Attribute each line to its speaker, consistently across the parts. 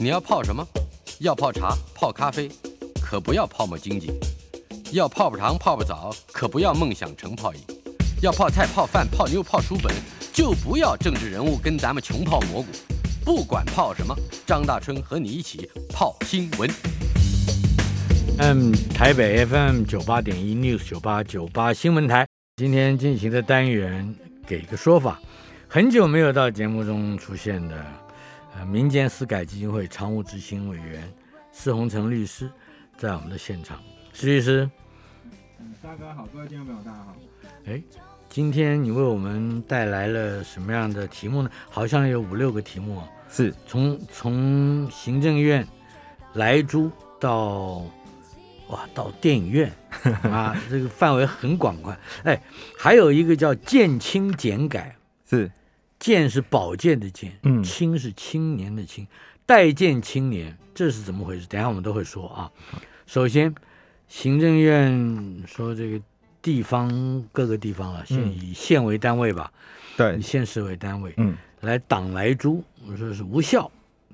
Speaker 1: 你要泡什么？要泡茶、泡咖啡，可不要泡沫经济；要泡泡糖、泡泡澡，可不要梦想成泡影；要泡菜、泡饭、泡妞、泡书本，就不要政治人物跟咱们穷泡蘑菇。不管泡什么，张大春和你一起泡新闻。
Speaker 2: 嗯，台北 FM 九八点一 News 九八九八新闻台，今天进行的单元给个说法。很久没有到节目中出现的，呃，民间私改基金会常务执行委员施洪成律师，在我们的现场。施律师，
Speaker 3: 大哥好，各位听众朋友大家好。
Speaker 2: 哎，今天你为我们带来了什么样的题目呢？好像有五六个题目啊，
Speaker 3: 是
Speaker 2: 从从行政院来租到哇到电影院 啊，这个范围很广泛。哎，还有一个叫建清简改。
Speaker 3: 是，
Speaker 2: 健是保健的健，
Speaker 3: 嗯
Speaker 2: 青是青年的青，待见青年，这是怎么回事？等下我们都会说啊。首先，行政院说这个地方各个地方啊，现
Speaker 3: 嗯
Speaker 2: 以县为单位吧，
Speaker 3: 对
Speaker 2: 以，县市为单位，
Speaker 3: 嗯，
Speaker 2: 来党来租，我说是无效，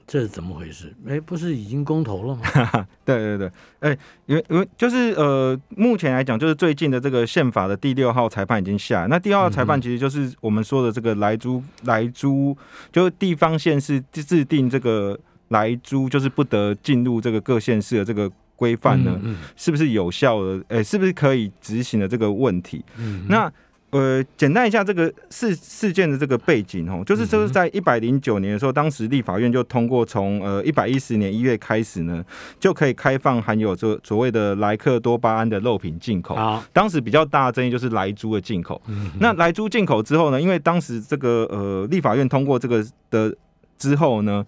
Speaker 2: 这是怎么回事？哎，不是已经公投了吗？
Speaker 3: 对对对，哎、因为因为就是呃，目前来讲，就是最近的这个宪法的第六号裁判已经下来，那第二号裁判其实就是我们说的这个来租来租，就是地方县市制定这个来租，就是不得进入这个各县市的这个规范呢，
Speaker 2: 嗯
Speaker 3: 是不是有效的？哎、是不是可以执行的这个问题？
Speaker 2: 嗯，
Speaker 3: 那呃，简单一下这个事事件的这个背景哦，就是就是在一百零九年的时候，当时立法院就通过从呃一百一十年一月开始呢，就可以开放含有这所谓的莱克多巴胺的肉品进口。
Speaker 2: 好，
Speaker 3: 当时比较大的争议就是莱猪的进口。
Speaker 2: 嗯
Speaker 3: 那莱猪进口之后呢，因为当时这个呃立法院通过这个的之后呢，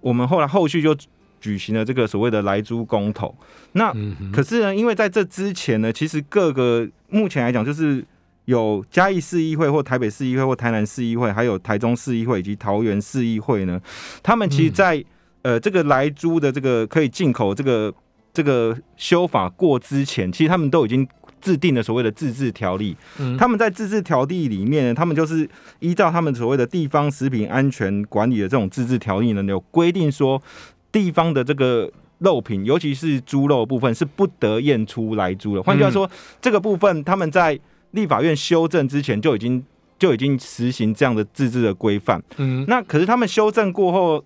Speaker 3: 我们后来后续就举行了这个所谓的莱猪公投。那
Speaker 2: 嗯
Speaker 3: 可是呢，因为在这之前呢，其实各个目前来讲，就是有嘉义市议会或台北市议会或台南市议会，还有台中市议会以及桃园市议会呢，他们其实在、呃这个来猪的这个可以进口这个这个修法过之前，其实他们都已经。制定了所谓的自治条例，
Speaker 2: 嗯
Speaker 3: 他们在自治条例里面呢，他们就是依照他们所谓的地方食品安全管理的这种自治条例呢，有规定说地方的这个肉品，尤其是猪肉部分是不得验出来猪的。换句话说，这个部分他们在立法院修正之前就已经就已经实行这样的自治的规范。
Speaker 2: 嗯
Speaker 3: 那可是他们修正过后，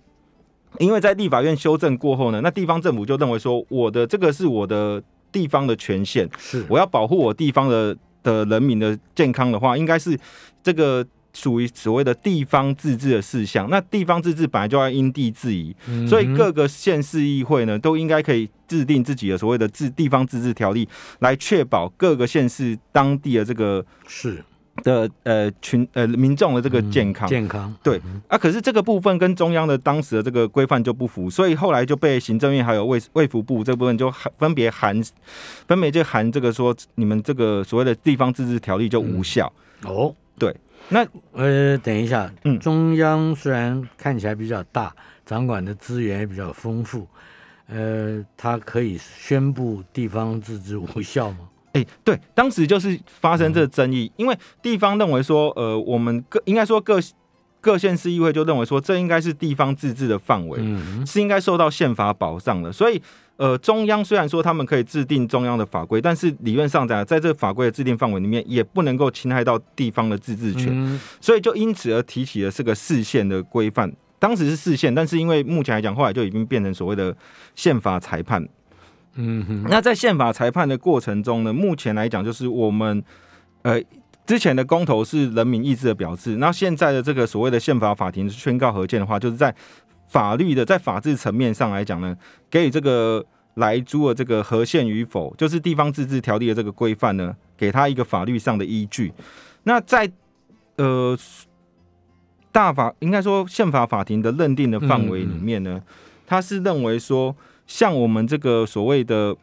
Speaker 3: 因为在立法院修正过后呢，那地方政府就认为说，我的这个是我的地方的权限，
Speaker 2: 是
Speaker 3: 我要保护我地方的的人民的健康的话，应该是这个属于所谓的地方自治的事项。那地方自治本来就要因地制宜，
Speaker 2: 嗯
Speaker 3: 所以各个县市议会呢，都应该可以制定自己的所谓的自地方自治条例，来确保各个县市当地的这个
Speaker 2: 是。
Speaker 3: 的呃群呃民众的这个健康。
Speaker 2: 健康。
Speaker 3: 对。啊，可是这个部分跟中央的当时的这个规范就不符，所以后来就被行政院还有卫卫福部这部分就含分别含分别就含这个说你们这个所谓的地方自治条例就无效。
Speaker 2: 哦，
Speaker 3: 对，那
Speaker 2: 呃，等一下，
Speaker 3: 嗯
Speaker 2: 中央虽然看起来比较大，掌管的资源也比较丰富，呃，它可以宣布地方自治无效吗？
Speaker 3: 哎、对，当时就是发生这个争议，因为地方认为说，呃，我们各应该说各各县市议会就认为说，这应该是地方自治的范围，
Speaker 2: 嗯
Speaker 3: 是应该受到宪法保障的。所以，呃，中央虽然说他们可以制定中央的法规，但是理论上讲，在这个法规的制定范围里面，也不能够侵害到地方的自治权。
Speaker 2: 嗯
Speaker 3: 所以就因此而提起了这个市县的规范。当时是市县，但是因为目前来讲，后来就已经变成所谓的宪法裁判。
Speaker 2: 嗯哼，
Speaker 3: 那在宪法裁判的过程中呢，目前来讲就是我们呃之前的公投是人民意志的表示，那现在的这个所谓的宪法法庭宣告合宪的话，就是在法律的在法治层面上来讲呢，给予这个来租的这个合宪与否，就是地方自治条例的这个规范呢，给他一个法律上的依据。那在呃大法应该说宪法法庭的认定的范围里面呢，他是认为说，像我们这个所谓的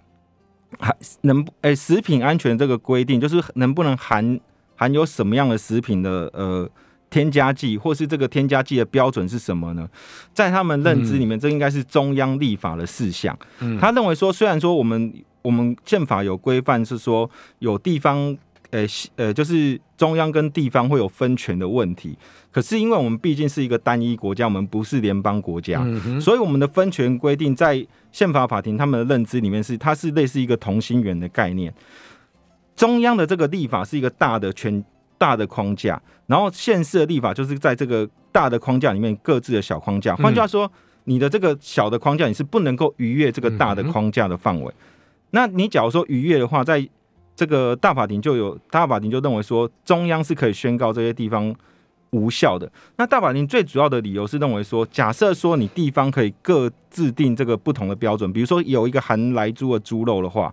Speaker 3: 含能诶、食品安全这个规定，就是能不能含含有什么样的食品的呃添加剂，或是这个添加剂的标准是什么呢？在他们认知里面，这应该是中央立法的事项。
Speaker 2: 嗯
Speaker 3: 他认为说，虽然说我们我们宪法有规范是说有地方呃呃，就是中央跟地方会有分权的问题。可是因为我们毕竟是一个单一国家，我们不是联邦国家，所以我们的分权规定在宪法法庭他们的认知里面是，它是类似一个同心圆的概念。中央的这个立法是一个大的全大的框架，然后县市的立法就是在这个大的框架里面各自的小框架。换句话说，你的这个小的框架你是不能够逾越这个大的框架的范围。那你假如说逾越的话，在这个大法庭就有大法庭就认为说，中央是可以宣告这些地方。无效的。那大法庭最主要的理由是认为说，假设说你地方可以各制定这个不同的标准，比如说有一个含来猪的猪肉的话，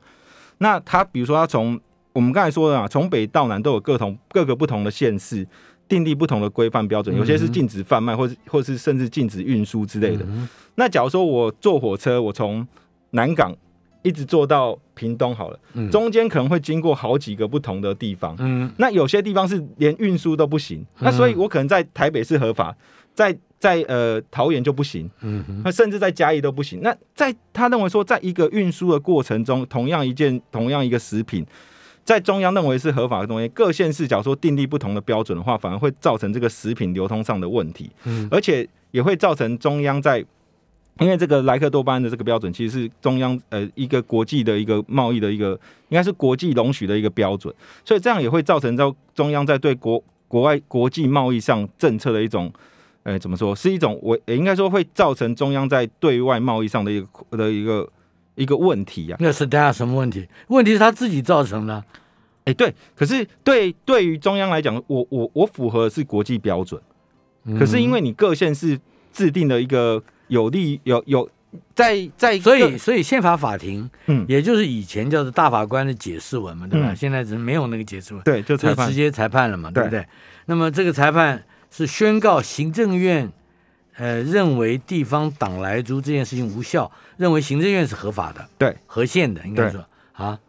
Speaker 3: 那他比如说他从我们刚才说的啊，从北到南都有各同各个不同的县市订立不同的规范标准，有些是禁止贩卖，或者或是甚至禁止运输之类的。那假如说我坐火车，我从南港。一直坐到屏东好了，中间可能会经过好几个不同的地方。嗯，那有些地方是连运输都不行，那所以我可能在台北是合法，在在呃桃园就不行。嗯，那甚至在嘉义都不行。那在他认为说，在一个运输的过程中，同样一件同样一个食品，在中央认为是合法的东西，各县市假如说订立不同的标准的话，反而会造成这个食品流通上的问题。嗯，而且也会造成中央在。因为这个莱克多巴胺的这个标准，其实是中央呃一个国际的一个贸易的一个，应该是国际容许的一个标准，所以这样也会造成在中央在对国国外国际贸易上政策的一种，呃怎么说，是一种我应该说会造成中央在对外贸易上的一个的一个一个问题呀。
Speaker 2: 那是大家什么问题？问题是他自己造成的。
Speaker 3: 哎，对，可是对对于中央来讲，我我我符合的是国际标准，可是因为你各县是制定了一个。有利有有在在，
Speaker 2: 所以所以宪法法庭，嗯，也就是以前叫做大法官的解释文嘛，对吧？现在只是没有那个解释文，
Speaker 3: 对，就裁判
Speaker 2: 直接裁判了嘛，对不对？那么这个裁判是宣告行政院，呃，认为地方党来租这件事情无效，认为行政院是合法的，
Speaker 3: 对，
Speaker 2: 合宪的，应该说啊，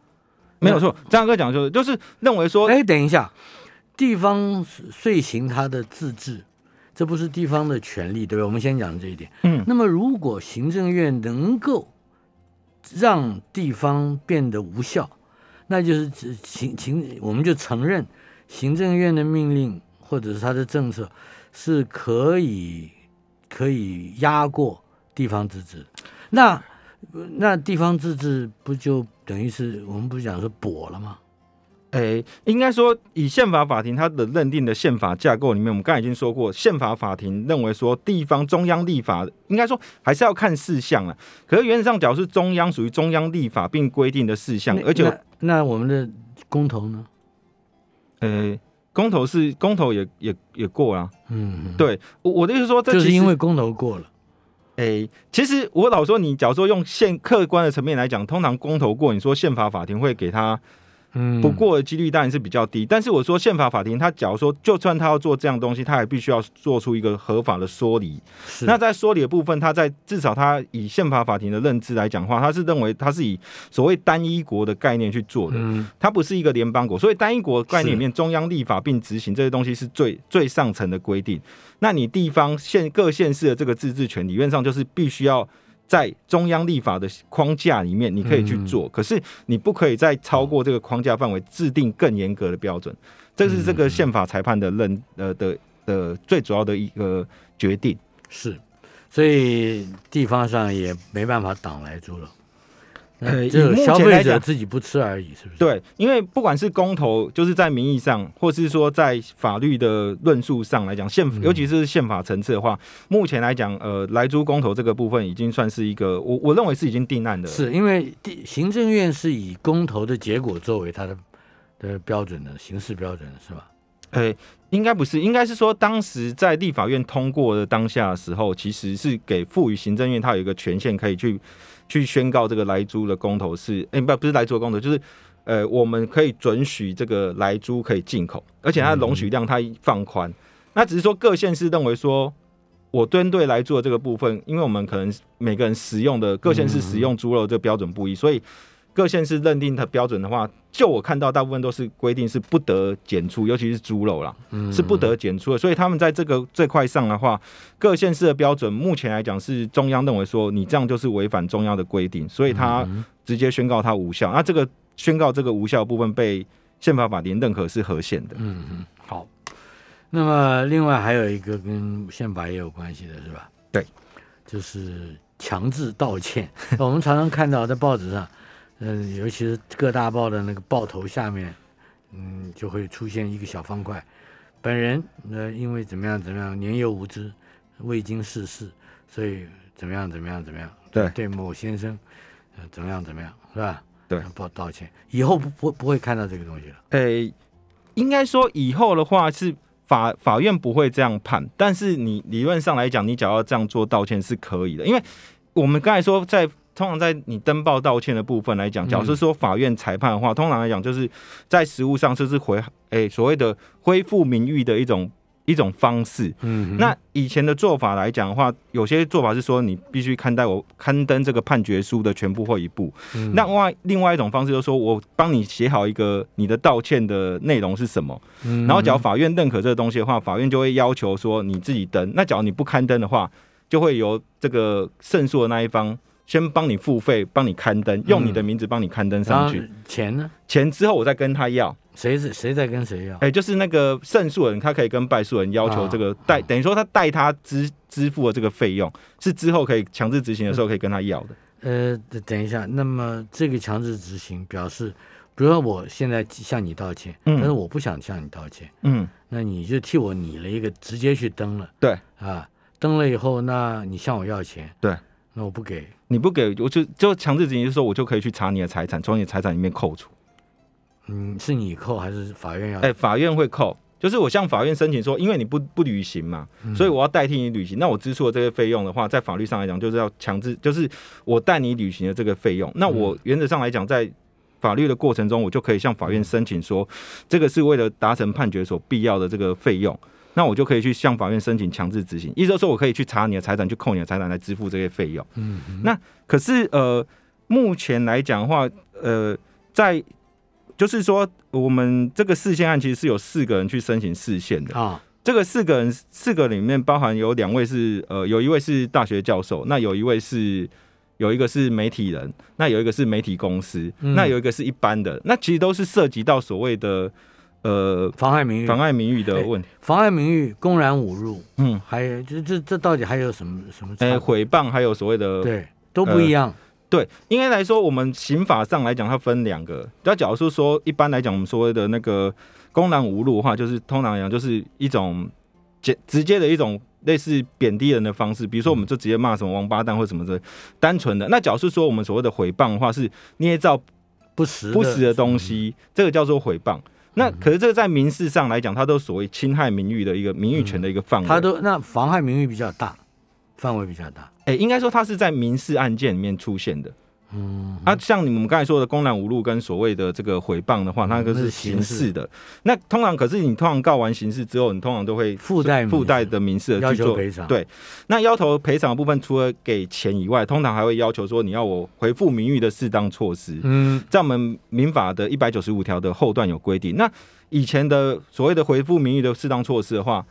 Speaker 3: 没有错。张哥讲就是就是认为说，
Speaker 2: 哎，等一下，地方遂行他的自治。这不是地方的权利，对不对？我们先讲这一点。嗯，那么如果行政院能够让地方变得无效，那就是行行，我们就承认行政院的命令或者是他的政策是可以可以压过地方自治。那那地方自治不就等于是我们不是讲说跛了吗？
Speaker 3: 诶，应该说，以宪法法庭它的认定的宪法架构里面，我们刚才已经说过，宪法法庭认为说，地方中央立法应该说还是要看事项了。可是原则上，假如是中央属于中央立法并规定的事项，而且
Speaker 2: 那我们的公投呢？
Speaker 3: 呃，公投是公投也也也过了。嗯，对，我我的意思说，
Speaker 2: 就是因为公投过了。
Speaker 3: 诶，其实我老说，你假如说用现客观的层面来讲，通常公投过，你说宪法法庭会给他。嗯，不过的几率当然是比较低，但是我说宪法法庭，他假如说就算他要做这样东西，他也必须要做出一个合法的说理。那在说理的部分，他在至少他以宪法法庭的认知来讲话，他是认为他是以所谓单一国的概念去做的，他不是一个联邦国，所以单一国概念里面，中央立法并执行这些东西是最最上层的规定。那你地方县各县市的这个自治权，理论上就是必须要。在中央立法的框架里面，你可以去做，可是你不可以再超过这个框架范围制定更严格的标准。这是这个宪法裁判的认呃的的最主要的一个决定。
Speaker 2: 是，所以地方上也没办法挡来住了。呃，就消费者自己不吃而已，是不是？
Speaker 3: 对，因为不管是公投，就是在名义上，或是说在法律的论述上来讲，宪尤其是宪法层次的话，目前来讲，呃，来租公投这个部分已经算是一个，我我认为是已经定案的。
Speaker 2: 是因为地行政院是以公投的结果作为它的的标准的形式标准，是吧？
Speaker 3: 呃，应该不是，应该是说当时在立法院通过的当下的时候，其实是给赋予行政院它有一个权限可以去。去宣告这个来猪的公投是，哎不不是来租的公投，就是呃我们可以准许这个来猪可以进口，而且它的容许量它放宽。那只是说各县市认为说，我针对来租的这个部分，因为我们可能每个人使用的各县市使用猪肉这个标准不一，所以。各县市认定的标准的话，就我看到大部分都是规定是不得检出，尤其是猪肉啦，是不得检出的。所以他们在这个这块上的话，各县市的标准目前来讲是中央认为说你这样就是违反中央的规定，所以他直接宣告它无效。那这个宣告这个无效部分被宪法法庭认可是合宪的。
Speaker 2: 嗯嗯，好。那么另外还有一个跟宪法也有关系的是吧？
Speaker 3: 对，
Speaker 2: 就是强制道歉。我们常常看到在报纸上，嗯、尤其是各大报的那个报头下面，嗯，就会出现一个小方块，本人呃因为怎么样怎么样年幼无知，未经世事，所以怎么样怎么样怎么样，
Speaker 3: 对。
Speaker 2: 对某先生呃怎么样怎么样是吧？
Speaker 3: 对。
Speaker 2: 报道歉，以后不不不会看到这个东西了。
Speaker 3: 诶、应该说以后的话是法法院不会这样判，但是你理论上来讲，你只要这样做道歉是可以的，因为我们刚才说在通常在你登报道歉的部分来讲，假如是说法院裁判的话，通常来讲就是在实务上就是回诶、所谓的恢复名誉的一种一种方式。
Speaker 2: 嗯，
Speaker 3: 那以前的做法来讲的话，有些做法是说你必须刊登我刊登这个判决书的全部或一部，
Speaker 2: 嗯。
Speaker 3: 那外另外一种方式就是说我帮你写好一个你的道歉的内容是什么，
Speaker 2: 嗯
Speaker 3: 然后只要法院认可这个东西的话，法院就会要求说你自己登。那假如你不刊登的话，就会由这个胜诉的那一方先帮你付费，帮你刊登，用你的名字帮你刊登上去。
Speaker 2: 钱呢？
Speaker 3: 钱之后我再跟他要，
Speaker 2: 谁是谁在跟谁要？
Speaker 3: 哎、就是那个胜诉人，他可以跟败诉人要求这个代，等于说他代他支支付了这个费用，是之后可以强制执行的时候可以跟他要的。
Speaker 2: 呃，等等一下，那么这个强制执行表示，比如说我现在向你道歉，
Speaker 3: 嗯
Speaker 2: 但是我不想向你道歉，
Speaker 3: 嗯，
Speaker 2: 那你就替我拟了一个，直接去登了
Speaker 3: 对，
Speaker 2: 啊，登了以后，那你向我要钱，
Speaker 3: 对，
Speaker 2: 那我不给，
Speaker 3: 你不给我就就强制执行，就是说我就可以去查你的财产，从你的财产里面扣除。
Speaker 2: 嗯，是你扣还是法院要？
Speaker 3: 哎、法院会扣，就是我向法院申请说，因为你不不履行嘛，
Speaker 2: 嗯
Speaker 3: 所以我要代替你履行。那我支出的这些费用的话，在法律上来讲，就是要强制，就是我代你履行的这个费用。那我原则上来讲，在法律的过程中，我就可以向法院申请说，这个是为了达成判决所必要的这个费用。那我就可以去向法院申请强制执行，意思就是说我可以去查你的财产，去扣你的财产来支付这些费用。
Speaker 2: 嗯，嗯。
Speaker 3: 那可是呃，目前来讲的话，呃，在就是说，我们这个事件案其实是有四个人去申请释宪的。
Speaker 2: 啊，
Speaker 3: 这个四个人，四个里面包含有两位是呃，有一位是大学教授，那有一位是有一个是媒体人，那有一个是媒体公司，
Speaker 2: 嗯。
Speaker 3: 那有一个是一般的，那其实都是涉及到所谓的呃
Speaker 2: 妨碍名誉，
Speaker 3: 妨碍名誉的问题。
Speaker 2: 妨碍名誉，公然侮辱，
Speaker 3: 嗯，
Speaker 2: 还有这这这到底还有什么什么差别？
Speaker 3: 呃，诽谤还有所谓的
Speaker 2: 对，都不一样。
Speaker 3: 对，应该来说，我们刑法上来讲，它分两个。那假如说说，一般来讲，我们所谓的那个公然侮辱的话，就是通常来讲，就是一种直直接的一种类似贬低人的方式。比如说，我们就直接骂什么王八蛋或什么的，单纯的。那假如是说我们所谓的诽谤的话，是捏造
Speaker 2: 不实
Speaker 3: 不实的东，西，这个叫做诽谤。那可是这个在民事上来讲，它都所谓侵害名誉的一个名誉权的一个范围。
Speaker 2: 它都那妨害名誉比较大，范围比较大。
Speaker 3: 哎、应该说它是在民事案件里面出现的。
Speaker 2: 嗯，
Speaker 3: 啊，像你们刚才说的公然侮辱跟所谓的这个诽谤的话，那个
Speaker 2: 是
Speaker 3: 是
Speaker 2: 刑事
Speaker 3: 的。那通常可是你通常告完刑事之后，你通常都会
Speaker 2: 附带
Speaker 3: 附带的民事的
Speaker 2: 要
Speaker 3: 去做
Speaker 2: 求赔偿。，
Speaker 3: 对，那要求赔偿的部分，除了给钱以外，通常还会要求说你要我回复名誉的适当措施。
Speaker 2: 嗯，
Speaker 3: 在我们民法的一百九十五条的后段有规定。那以前的所谓的回复名誉的适当措施的话，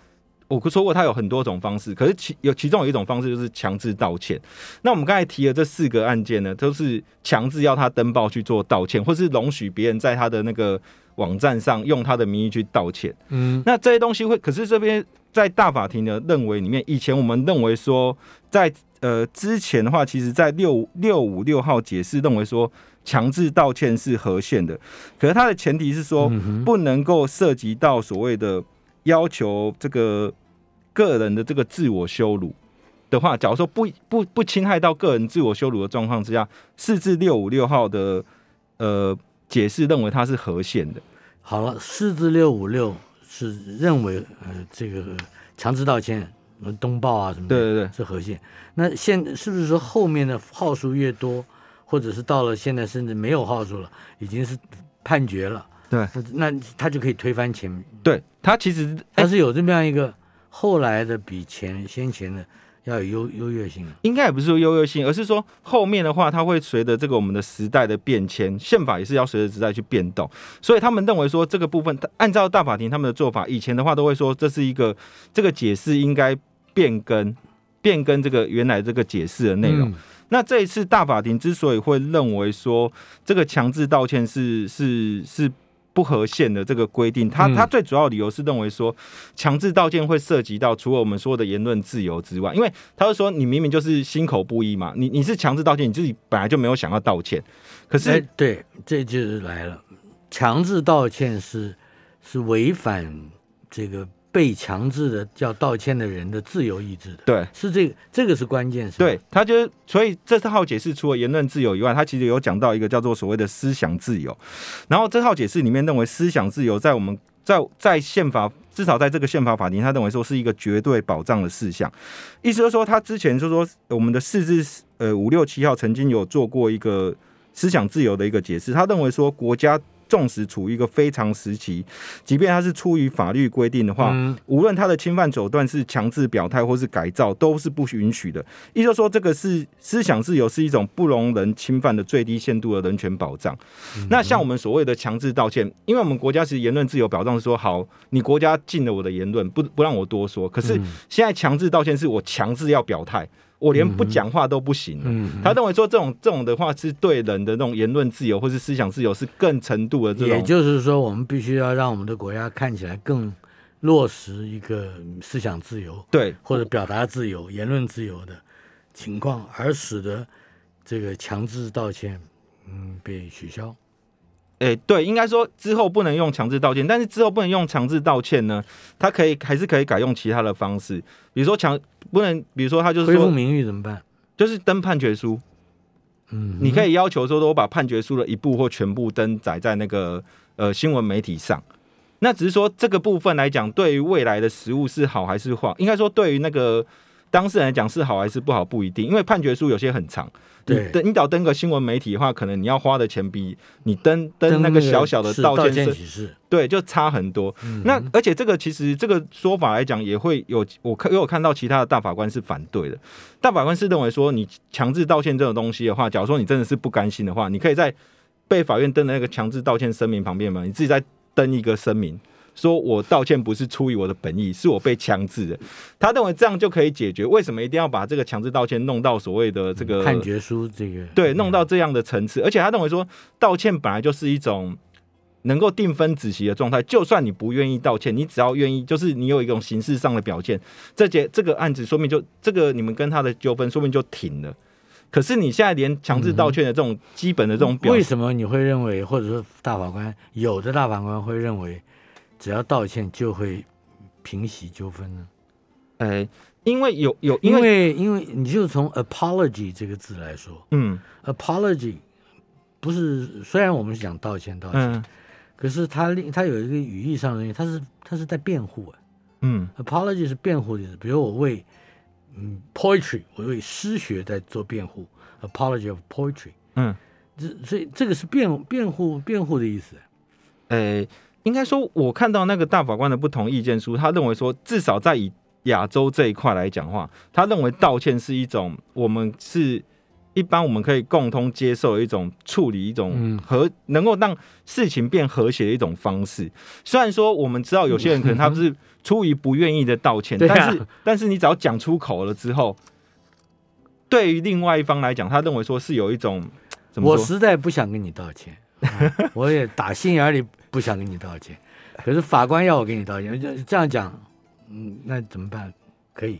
Speaker 3: 我说过他有很多种方式，可是其有其中有一种方式就是强制道歉。那我们刚才提的这四个案件呢，都是强制要他登报去做道歉，或是容许别人在他的那个网站上用他的名义去道歉。
Speaker 2: 嗯，
Speaker 3: 那这些东西会，可是这边在大法庭的认为里面，以前我们认为说，在呃之前的话，其实在六六五六号解释认为说，强制道歉是合宪的，可是它的前提是说，
Speaker 2: 嗯
Speaker 3: 不能够涉及到所谓的要求这个个人的这个自我羞辱。的话，假如说不不不侵害到个人自我羞辱的状况之下，四至六五六号的呃解释认为它是合宪的。
Speaker 2: 好了，四至六五六是认为呃这个强制道歉，呃东报啊什么的，
Speaker 3: 对对对，
Speaker 2: 是合宪。那现是不是说后面的号数越多，或者是到了现在甚至没有号数了，已经是判决了？
Speaker 3: 对
Speaker 2: 那，他就可以推翻前面，
Speaker 3: 对，他其实
Speaker 2: 他是有这么样一个后来的比前先前的要有优优越性的。
Speaker 3: 应该也不是说优越性，而是说后面的话，它会随着这个我们的时代的变迁，宪法也是要随着时代去变动。所以他们认为说这个部分，按照大法庭他们的做法，以前的话都会说这是一个这个解释应该变更变更这个原来这个解释的内容。
Speaker 2: 嗯
Speaker 3: 那这一次大法庭之所以会认为说这个强制道歉是是是不合宪的这个规定。他
Speaker 2: 嗯
Speaker 3: 他最主要理由是认为说，强制道歉会涉及到除了我们说的言论自由之外，因为他是说你明明就是心口不一嘛，你你是强制道歉，你自己本来就没有想要道歉，可是
Speaker 2: 哎，对，这就是来了，强制道歉是是违反这个被强制的叫道歉的人的自由意志的，
Speaker 3: 对。
Speaker 2: 是这个这个是关键，是
Speaker 3: 对，他就是，所以这套解释除了言论自由以外，他其实有讲到一个叫做所谓的思想自由。然后这套解释里面认为，思想自由在我们在在宪法至少在这个宪法法庭，他认为说是一个绝对保障的事项。意思就是说，他之前就说我们的四至呃五六七号曾经有做过一个思想自由的一个解释，他认为说国家。纵使处于一个非常时期，即便它是出于法律规定的话，
Speaker 2: 嗯
Speaker 3: 无论他的侵犯手段是强制表态或是改造，都是不允许的。也就是说，这个是思想自由是一种不容人侵犯的最低限度的人权保障。那像我们所谓的强制道歉，因为我们国家其实言论自由保障是说，好，你国家禁了我的言论，不不让我多说。可是
Speaker 2: 嗯
Speaker 3: 现在强制道歉是我强制要表态，我连不讲话都不行了。
Speaker 2: 嗯，
Speaker 3: 他认为说这种这种的话是对人的那种言论自由或是思想自由是更程度的这种也
Speaker 2: 就是说，我们必须要让我们的国家看起来更落实一个思想自由
Speaker 3: 对
Speaker 2: 或者表达自由、言论自由的情况，而使得这个强制道歉，嗯，被取消。
Speaker 3: 诶、对，应该说之后不能用强制道歉，但是之后不能用强制道歉呢，他可以还是可以改用其他的方式，比如说强不能，比如说他就是说
Speaker 2: 恢复名誉怎么办？
Speaker 3: 就是登判决书，
Speaker 2: 嗯，
Speaker 3: 你可以要求说我把判决书的一部或全部登载在那个呃新闻媒体上。那只是说这个部分来讲，对于未来的实物是好还是坏？应该说对于那个当事人来讲是好还是不好不一定，因为判决书有些很长。你
Speaker 2: 对
Speaker 3: 登你只要登个新闻媒体的话，可能你要花的钱比你登登那个小小的
Speaker 2: 道
Speaker 3: 道歉是
Speaker 2: 启事，
Speaker 3: 对就差很多。
Speaker 2: 嗯
Speaker 3: 那而且这个其实这个说法来讲，也会有我有看到其他的大法官是反对的。大法官是认为说，你强制道歉这种东西的话，假如说你真的是不甘心的话，你可以在被法院登的那个强制道歉声明旁边嘛，你自己再登一个声明。说我道歉不是出于我的本意，是我被强制的。他认为这样就可以解决。为什么一定要把这个强制道歉弄到所谓的这个
Speaker 2: 判决书这个
Speaker 3: 对，弄到这样的层次，而且他认为说，道歉本来就是一种能够定分止息的状态。就算你不愿意道歉，你只要愿意，就是你有一种形式上的表现，这节这个案子说明就这个你们跟他的纠纷说明就停了。可是你现在连强制道歉的这种基本的这种表
Speaker 2: 为什么你会认为，或者说大法官有的大法官会认为，只要道歉就会平息纠纷呢？
Speaker 3: 哎，因为有有因
Speaker 2: 因
Speaker 3: 为
Speaker 2: 为因为你就从 apology 这个字来说
Speaker 3: 嗯
Speaker 2: ，apology 不是虽然我们是讲道歉道歉，
Speaker 3: 嗯
Speaker 2: 可是它另它有一个语义上的东西，它是它是在辩护啊。
Speaker 3: 嗯
Speaker 2: apology 是辩护的意思，比如我为嗯 poetry，我为诗学在做辩护，apology of poetry，
Speaker 3: 嗯，
Speaker 2: 这所以这个是辩辩护辩护的意思。
Speaker 3: 诶，应该说，我看到那个大法官的不同意见书，他认为说，至少在以亚洲这一块来讲话，他认为道歉是一种我们是一般我们可以共同接受的一种处理一种
Speaker 2: 嗯
Speaker 3: 和能够让事情变和谐的一种方式。虽然说我们知道有些人可能他不是出于不愿意的道歉，但是但是你只要讲出口了之后，对于另外一方来讲，他认为说是有一种？
Speaker 2: 我实在不想跟你道歉，啊 我也打心眼里不想跟你道歉，可是法官要我跟你道歉，就这样讲，嗯，那怎么办？可以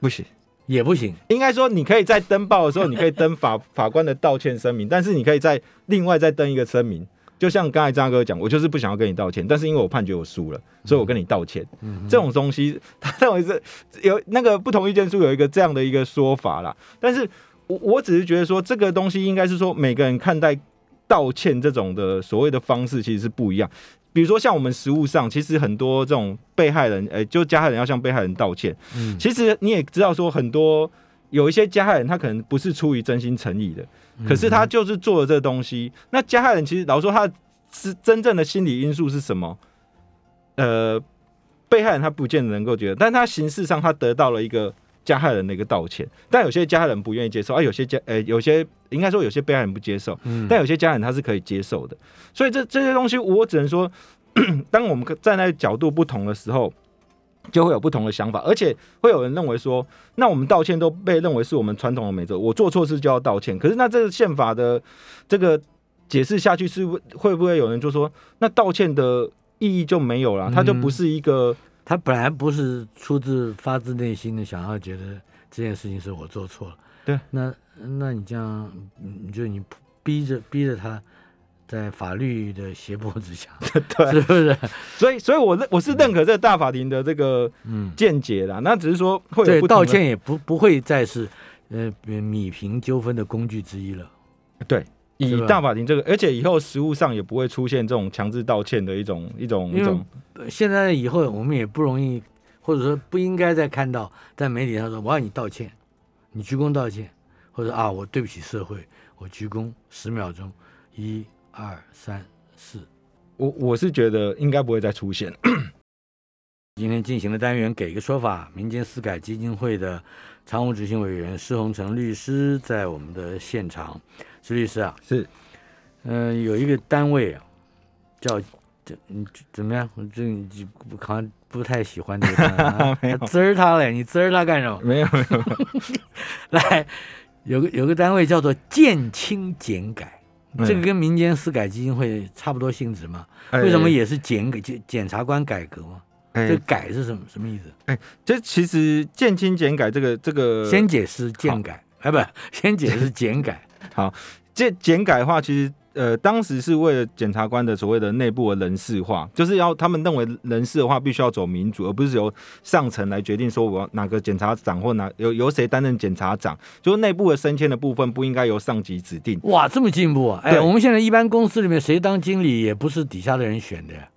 Speaker 3: 不行。
Speaker 2: 也不行，
Speaker 3: 应该说，你可以在登报的时候，你可以登 法法官的道歉声明，但是你可以在另外再登一个声明。就像刚才张哥讲，我就是不想要跟你道歉，但是因为我判决我输了，所以我跟你道歉。
Speaker 2: 嗯
Speaker 3: 这种东西，他认为是有那个不同意见书有一个这样的一个说法啦。但是我我只是觉得说，这个东西应该是说每个人看待道歉这种的所谓的方式其实是不一样。比如说像我们实务上，其实很多这种被害人，呃、就加害人要向被害人道歉。
Speaker 2: 嗯，
Speaker 3: 其实你也知道说，很多有一些加害人，他可能不是出于真心诚意的，可是他就是做了这个东西。那加害人其实老实说，他是真正的心理因素是什么？呃，被害人他不见得能够觉得，但他形式上他得到了一个加害人的一个道歉，但有些加害人不愿意接受，啊，有些加呃有些应该说有些被害人不接受，
Speaker 2: 嗯。
Speaker 3: 但有些家人他是可以接受的，所以这这些东西我只能说，当我们站在角度不同的时候，就会有不同的想法，而且会有人认为说，那我们道歉都被认为是我们传统的美德，我做错事就要道歉，可是那这个宪法的这个解释下去是不会不会有人就说，那道歉的意义就没有了，它就不是一个
Speaker 2: 他本来不是出自发自内心的想要觉得这件事情是我做错了，
Speaker 3: 对，
Speaker 2: 那那你这样，你就你逼着逼着他在法律的胁迫之下，
Speaker 3: 对，
Speaker 2: 是不是？
Speaker 3: 所以所以我认我是认可这个大法庭的这个
Speaker 2: 嗯，
Speaker 3: 见解啦，那只是说会有
Speaker 2: 对，道歉也不不会再是呃米平纠纷的工具之一了。
Speaker 3: 对。以大法庭这个，而且以后实务上也不会出现这种强制道歉的一种一种一种，
Speaker 2: 呃现在以后我们也不容易，或者说不应该再看到在媒体上说我要你道歉，你鞠躬道歉，或者啊我对不起社会，我鞠躬十秒钟，一二三四。
Speaker 3: 我我是觉得应该不会再出现。
Speaker 2: 今天进行的单元给个说法，民间私改基金会的常务执行委员施洪成律师在我们的现场。施律师啊，
Speaker 3: 是，
Speaker 2: 嗯、有一个单位啊，叫这你怎么样？我这你好像不太喜欢这个啊
Speaker 3: 没有
Speaker 2: 滋儿他嘞，你滋儿他干什么？
Speaker 3: 没有没有，
Speaker 2: 来，有个有个单位叫做建清减改，
Speaker 3: 嗯
Speaker 2: 这个跟民间私改基金会差不多性质嘛？
Speaker 3: 哎
Speaker 2: 为什么也是检改检检察官改革嘛？
Speaker 3: 哎
Speaker 2: 这改是什么什么意思？
Speaker 3: 哎这其实建清减改这个这个
Speaker 2: 先解释建改，哎，不，先解释减改。
Speaker 3: 好这减改的话，其实呃，当时是为了检察官的所谓的内部的人事化，就是要他们认为人事的话，必须要走民主，而不是由上层来决定说我要哪个检察长或哪由由谁担任检察长，就是内部的升迁的部分不应该由上级指定。
Speaker 2: 哇，这么进步啊！哎，我们现在一般公司里面谁当经理也不是底下的人选的呀。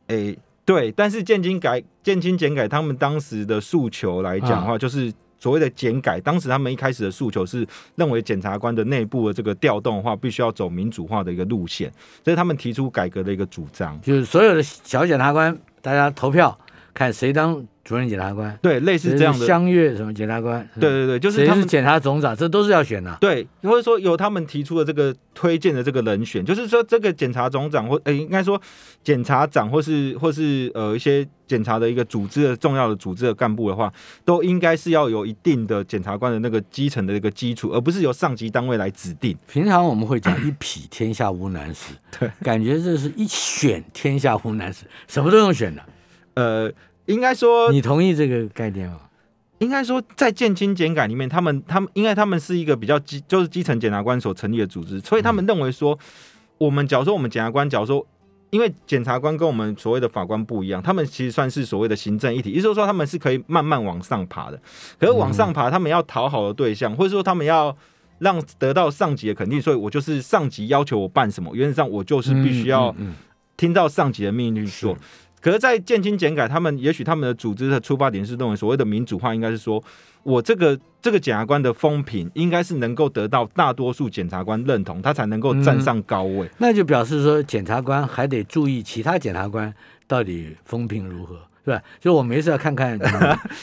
Speaker 3: 诶、对，但是建金改建金减改，他们当时的诉求来讲的
Speaker 2: 啊
Speaker 3: 话，就是所谓的减改。当时他们一开始的诉求是认为检察官的内部的这个调动的话，必须要走民主化的一个路线，这是他们提出改革的一个主张。
Speaker 2: 就是所有的小检察官，大家投票看谁当主任检察官，
Speaker 3: 对，类似这样的，
Speaker 2: 相约什么检察官，
Speaker 3: 对对对，就是他们
Speaker 2: 检察总长，这都是要选的。
Speaker 3: 对，或者说由他们提出的这个推荐的这个人选，就是说这个检察总长或呃，应该说检察长或是或是呃一些检察的一个组织的重要的组织的干部的话，都应该是要有一定的检察官的那个基层的一个基础，而不是由上级单位来指定。
Speaker 2: 平常我们会讲一匹天下无难事，
Speaker 3: 对，
Speaker 2: 感觉这是一选天下无难事，什么都用选的。
Speaker 3: 呃，应该说
Speaker 2: 你同意这个概念吗？
Speaker 3: 应该说，在建清检改里面，他们他们应该他们是一个比较基，就是基层检察官所成立的组织，所以他们认为说，我们假如说我们检察官，假如说，因为检察官跟我们所谓的法官不一样，他们其实算是所谓的行政一体，也就是说他们是可以慢慢往上爬的。可是往上爬，他们要讨好的对象，或者说他们要让得到上级的肯定，所以我就是上级要求我办什么，原则上我就是必须要听到上级的命令去做。可是，在建清减改，他们也许他们的组织的出发点是认为，所谓的民主化应该是说，我这个这个检察官的风评应该是能够得到大多数检察官认同，他才能够站上高位。
Speaker 2: 那就表示说，检察官还得注意其他检察官到底风评如何，是吧？就我没事要看看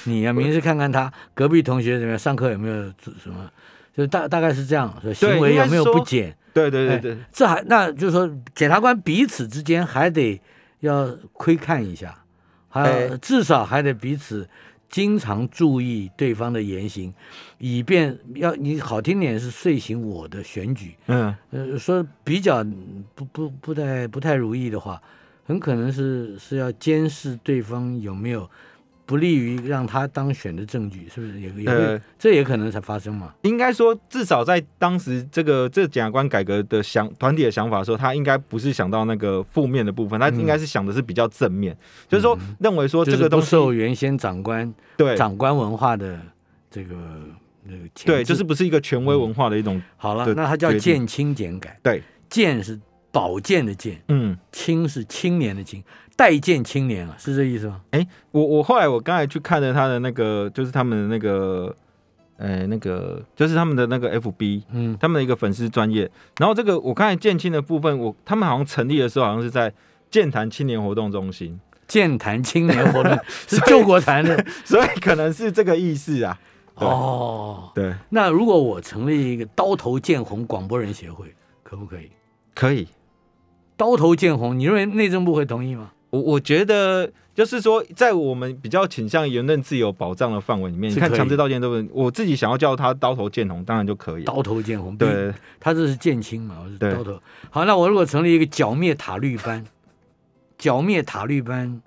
Speaker 2: 你，啊，没事看看他隔壁同学怎么样，上课有没有什么，就大大概是这样，说行为有没有不检，
Speaker 3: 对对对对，
Speaker 2: 这还那就是说，检察官彼此之间还得要窥看一下，还
Speaker 3: 有
Speaker 2: 至少还得彼此经常注意对方的言行，以便要你好听点是睡醒我的选举。
Speaker 3: 嗯，
Speaker 2: 呃，说比较不不不太不太如意的话，很可能是是要监视对方有没有不利于让他当选的证据，是不是？也也会、
Speaker 3: 呃
Speaker 2: 这也可能才发生嘛？
Speaker 3: 应该说，至少在当时这个这个检察官改革的想团体的想法的时候，他应该不是想到那个负面的部分，他应该是想的是比较正面，就是说认为说这个东西
Speaker 2: 受原先长官
Speaker 3: 对。
Speaker 2: 长官文化的这个那个
Speaker 3: 对，就是不是一个权威文化的一种
Speaker 2: 好了，那它叫建清简改，
Speaker 3: 对，
Speaker 2: 建是保健的健，
Speaker 3: 嗯。
Speaker 2: 清是青年的青，待见青年啊，是这意思吗？
Speaker 3: 哎我我后来我刚才去看了他的那个，就是他们的那个，呃，那个就是他们的那个 FB，
Speaker 2: 嗯，
Speaker 3: 他们的一个粉丝专业。然后这个我刚才建青的部分，我他们好像成立的时候好像是在健谈青年活动中心，
Speaker 2: 健谈青年活动 是救国团的
Speaker 3: 所以可能是这个意思啊。
Speaker 2: 哦。
Speaker 3: 对，
Speaker 2: 那如果我成立一个刀头见红广播人协会，可不可以？
Speaker 3: 可以。
Speaker 2: 刀头见红，你认为内政部会同意吗？
Speaker 3: 我我觉得就是说，在我们比较倾向言论自由保障的范围里面，你看强制道歉都不，我自己想要叫他刀头见红，当然就可以。
Speaker 2: 刀头见红，
Speaker 3: 对，
Speaker 2: 他这是剑青嘛，我是刀头。好，那我如果成立一个剿灭塔绿班，剿灭塔绿班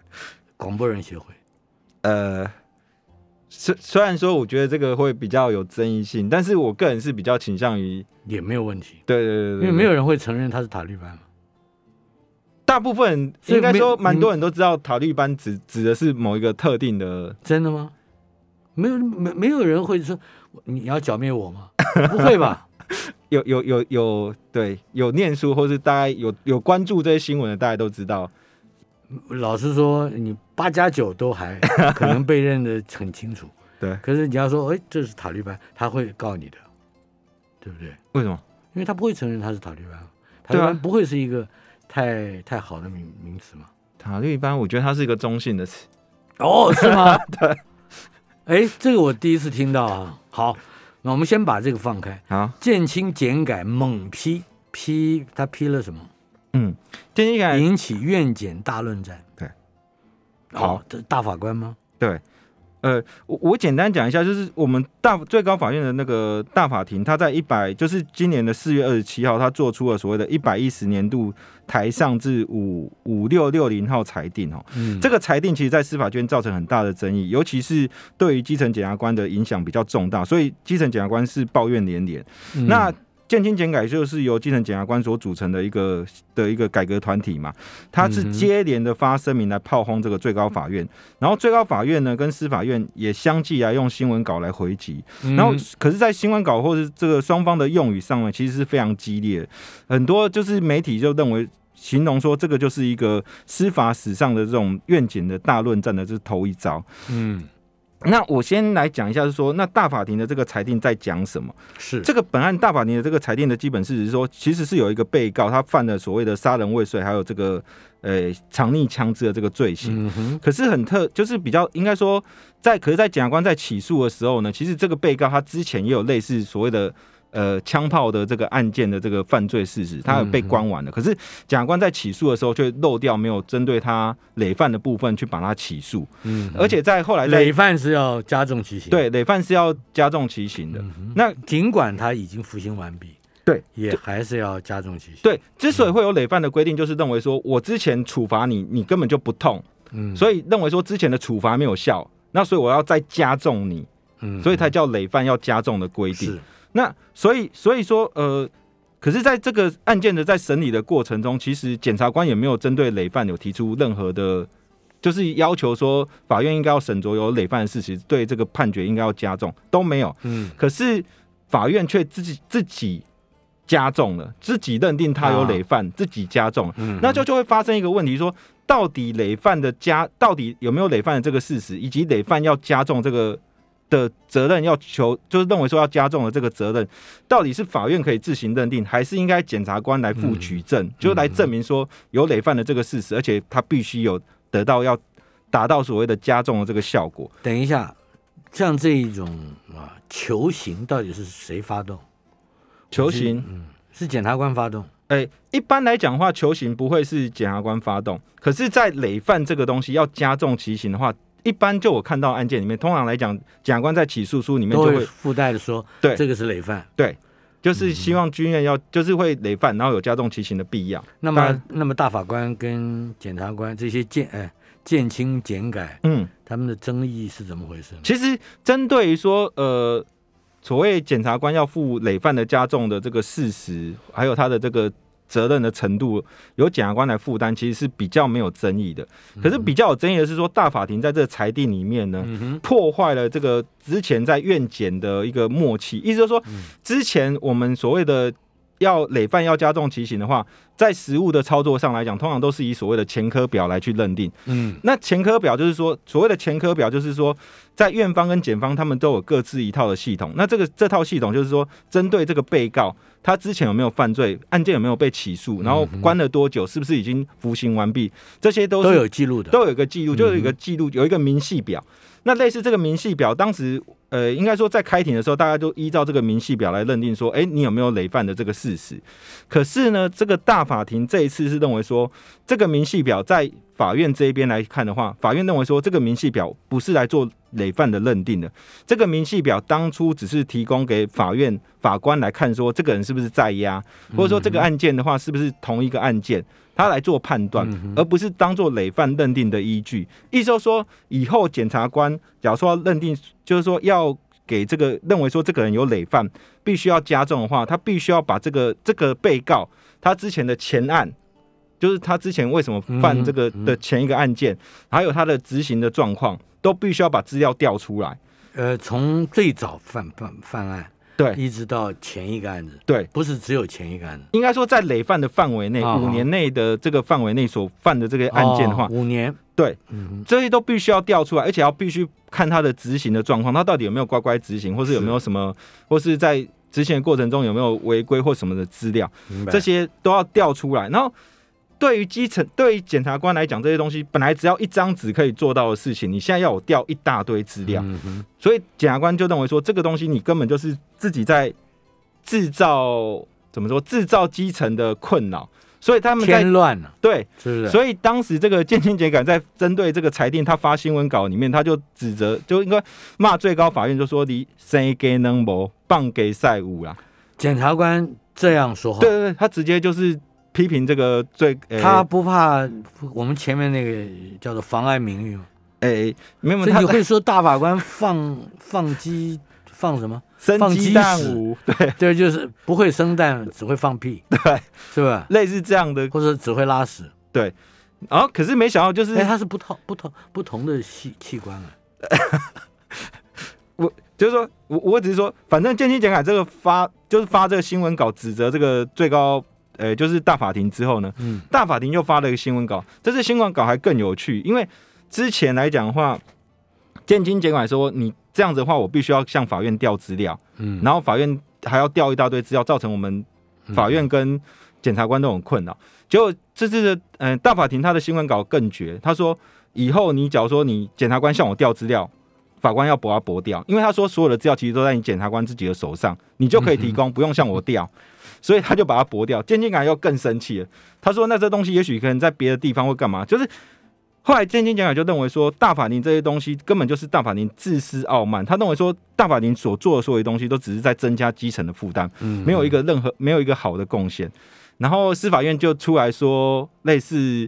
Speaker 2: 广播人协会，
Speaker 3: 呃，虽虽然说我觉得这个会比较有争议性，但是我个人是比较倾向于，
Speaker 2: 也没有问题，
Speaker 3: 对对对对，
Speaker 2: 因为没有人会承认他是塔绿班嘛。
Speaker 3: 大部分应该说蛮多人都知道塔利班指指的是某一个特定的，
Speaker 2: 真的吗？没有没没有人会说你要剿灭我吗？不会吧？
Speaker 3: 有有有有对有念书或是大概有有关注这些新闻的，大家都知道。
Speaker 2: 老实说，你八加九都还可能被认得很清楚。
Speaker 3: 对
Speaker 2: 可是你要说，哎，这是塔利班，他会告你的，对不对？
Speaker 3: 为什么？
Speaker 2: 因为他不会承认他是塔利班，塔利班不会是一个太太好的名名词嘛？
Speaker 3: 塔利班，我觉得它是一个中性的词。
Speaker 2: 哦，是吗？对。哎，这个我第一次听到啊。好，那我们先把这个放开。
Speaker 3: 好，
Speaker 2: 建清简改猛批批，他批了什么？
Speaker 3: 嗯，建议感
Speaker 2: 引起院检大论战。
Speaker 3: 对。
Speaker 2: 好是大法官吗？
Speaker 3: 对，呃，我我简单讲一下，就是我们大最高法院的那个大法庭，他在一百，就是今年的四月二十七号，他做出了所谓的一百一十年度台上至五五六六零号裁定哦。
Speaker 2: 嗯
Speaker 3: 这个裁定其实，在司法圈造成很大的争议，尤其是对于基层检察官的影响比较重大，所以基层检察官是抱怨连连。
Speaker 2: 嗯
Speaker 3: 那建清检改就是由基层检察官所组成的一个的一个改革团体嘛，他是接连的发声明来炮轰这个最高法院，然后最高法院呢跟司法院也相继来用新闻稿来回击，
Speaker 2: 嗯。
Speaker 3: 然后可是，在新闻稿或是这个双方的用语上面，其实是非常激烈，很多就是媒体就认为。形容说，这个就是一个司法史上的这种愿景的大论战的，这是头一招。
Speaker 2: 嗯
Speaker 3: 那我先来讲一下，是说，那大法庭的这个裁定在讲什么？
Speaker 2: 是
Speaker 3: 这个本案大法庭的这个裁定的基本事实是说，其实是有一个被告他犯了所谓的杀人未遂，还有这个呃藏匿枪支的这个罪行。
Speaker 2: 嗯
Speaker 3: 可是很特，就是比较应该说，在可是，在检察官在起诉的时候呢，其实这个被告他之前也有类似所谓的呃枪炮的这个案件的这个犯罪事实，他有被关完了。可是检察官在起诉的时候却漏掉没有针对他累犯的部分去把他起诉，
Speaker 2: 嗯，
Speaker 3: 而且在后来在
Speaker 2: 累犯是要加重其刑。，
Speaker 3: 对累犯是要加重其刑的。
Speaker 2: 嗯，
Speaker 3: 那
Speaker 2: 尽管他已经服刑完毕，
Speaker 3: 对，
Speaker 2: 也还是要加重其刑。，
Speaker 3: 对，之所以会有累犯的规定，就是认为说我之前处罚你，你根本就不痛，
Speaker 2: 嗯，
Speaker 3: 所以认为说之前的处罚没有效，那所以我要再加重你，
Speaker 2: 嗯
Speaker 3: 所以才叫累犯要加重的规定。
Speaker 2: 是
Speaker 3: 那所以所以说呃，可是在这个案件的在审理的过程中，其实检察官也没有针对累犯有提出任何的。就是要求说，法院应该要审酌有累犯的事实，对这个判决应该要加重，都没有。
Speaker 2: 嗯
Speaker 3: 可是法院却自己自己加重了，自己认定他有累犯，自己加重了，
Speaker 2: 嗯，
Speaker 3: 那就就会发生一个问题说。到底累犯的加，到底有没有累犯的这个事实，以及累犯要加重这个的责任，要求就是认为说要加重的这个责任，到底是法院可以自行认定，还是应该检察官来负举证，就是来证明说有累犯的这个事实，而且他必须有得到要达到所谓的加重的这个效果。
Speaker 2: 等一下，像这一种啊求刑到底是谁发动？
Speaker 3: 求刑，
Speaker 2: 嗯，是检察官发动。
Speaker 3: 哎、一般来讲的话，求刑不会是检察官发动，可是，在累犯这个东西要加重其刑的话，一般就我看到案件里面，通常来讲，检察官在起诉书里面就会
Speaker 2: 会附带的说，
Speaker 3: 对
Speaker 2: 这个是累犯。
Speaker 3: 对就是希望军院要就是会累犯，然后有加重其刑的必要。
Speaker 2: 那么，那么大法官跟检察官这些鉴哎鉴轻减改，
Speaker 3: 嗯，
Speaker 2: 他们的争议是怎么回事？
Speaker 3: 其实针对于说呃，所谓检察官要负累犯的加重的这个事实，还有他的这个责任的程度，由检察官来负担，其实是比较没有争议的。可是比较有争议的是说，大法庭在这个裁定里面呢，
Speaker 2: 嗯，
Speaker 3: 破坏了这个之前在院检的一个默契，意思就是说，之前我们所谓的要累犯要加重其刑的话，在实务的操作上来讲，通常都是以所谓的前科表来去认定。
Speaker 2: 嗯
Speaker 3: 那前科表就是说，所谓的前科表就是说，在院方跟检方他们都有各自一套的系统。那这个这套系统就是说，针对这个被告他之前有没有犯罪，案件有没有被起诉，然后关了多久，是不是已经服刑完毕，这些都是
Speaker 2: 都有记录的。
Speaker 3: 都有一个记录，就有一个记录，有一个明细表。那类似这个明细表，当时呃，应该说在开庭的时候，大家都依照这个明细表来认定说，哎、你有没有累犯的这个事实。可是呢，这个大法庭这一次是认为说，这个明细表在法院这一边来看的话，法院认为说这个明细表不是来做累犯的认定的，这个明细表当初只是提供给法院法官来看，说这个人是不是在押，或者说这个案件的话是不是同一个案件，他来做判断，而不是当做累犯认定的依据。意思就是说，以后检察官假如说认定，就是说要给这个认为说这个人有累犯，必须要加重的话，他必须要把这个这个被告他之前的前案。就是他之前为什么犯这个的前一个案件，还有他的执行的状况，都必须要把资料调出来。
Speaker 2: 呃，从最早犯犯犯案，
Speaker 3: 对，
Speaker 2: 一直到前一个案子，
Speaker 3: 对，
Speaker 2: 不是只有前一个案子。
Speaker 3: 应该说，在累犯的范围内，五年内的这个范围内所犯的这个案件的话，
Speaker 2: 五年，
Speaker 3: 对，这些都必须要调出来，而且要必须看他的执行的状况，他到底有没有乖乖执行，或是有没有什么，或是在执行的过程中有没有违规或什么的资料，这些都要调出来，然后。对于基层，对于检察官来讲，这些东西本来只要一张纸可以做到的事情，你现在要我调一大堆资料，所以检察官就认为说，这个东西你根本就是自己在制造，怎么说，制造基层的困扰，所以他们
Speaker 2: 添乱了，
Speaker 3: 对，
Speaker 2: 是不是？
Speaker 3: 所以当时这个建清检改在针对这个裁定，他发新闻稿里面，他就指责，就应该骂最高法院，就说你谁给能谋，棒给赛武啦。
Speaker 2: 检察官这样说话，
Speaker 3: 对对对，他直接就是。批评这个最，
Speaker 2: 他不怕我们前面那个叫做妨碍名誉吗？
Speaker 3: 哎，没有，
Speaker 2: 所以你会说大法官放放鸡放什么？
Speaker 3: 生鸡蛋舞？对
Speaker 2: 对，就是不会生蛋，只会放屁，
Speaker 3: 对，
Speaker 2: 是吧？
Speaker 3: 类似这样的，
Speaker 2: 或者只会拉屎，
Speaker 3: 对。然后可是没想到，就是
Speaker 2: 哎，他是不同不同不同的器器官啊。
Speaker 3: 我就是说我我只是说，反正建清检改这个发就是发这个新闻稿，指责这个最高。呃，就是大法庭之后呢，嗯，大法庭又发了一个新闻稿，这次新闻稿还更有趣，因为之前来讲的话，建金监管说你这样子的话，我必须要向法院调资料，嗯，然后法院还要调一大堆资料，造成我们法院跟检察官都很困扰。结果这次的嗯大法庭他的新闻稿更绝，他说以后你假如说你检察官向我调资料，法官要驳啊驳掉，因为他说所有的资料其实都在你检察官自己的手上，你就可以提供，不用向我调。所以他就把它驳掉，鉴金改又更生气了。他说：“那这东西也许可能在别的地方会干嘛？”就是后来鉴金检改就认为说，大法庭这些东西根本就是大法庭自私傲慢。他认为说，大法庭所做的所有东西都只是在增加基层的负担，没有一个任何没有一个好的贡献。然后司法院就出来说，类似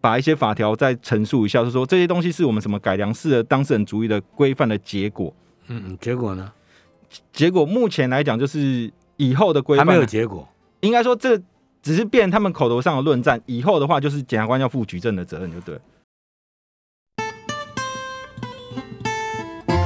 Speaker 3: 把一些法条再陈述一下，就说这些东西是我们什么改良式的当事人主义的规范的结果。
Speaker 2: 嗯，结果呢？
Speaker 3: 结果目前来讲就是。以后的规范
Speaker 2: 还没有结果，
Speaker 3: 应该说这只是变他们口头上的论战。以后的话，就是检察官要负举证的责任，就对。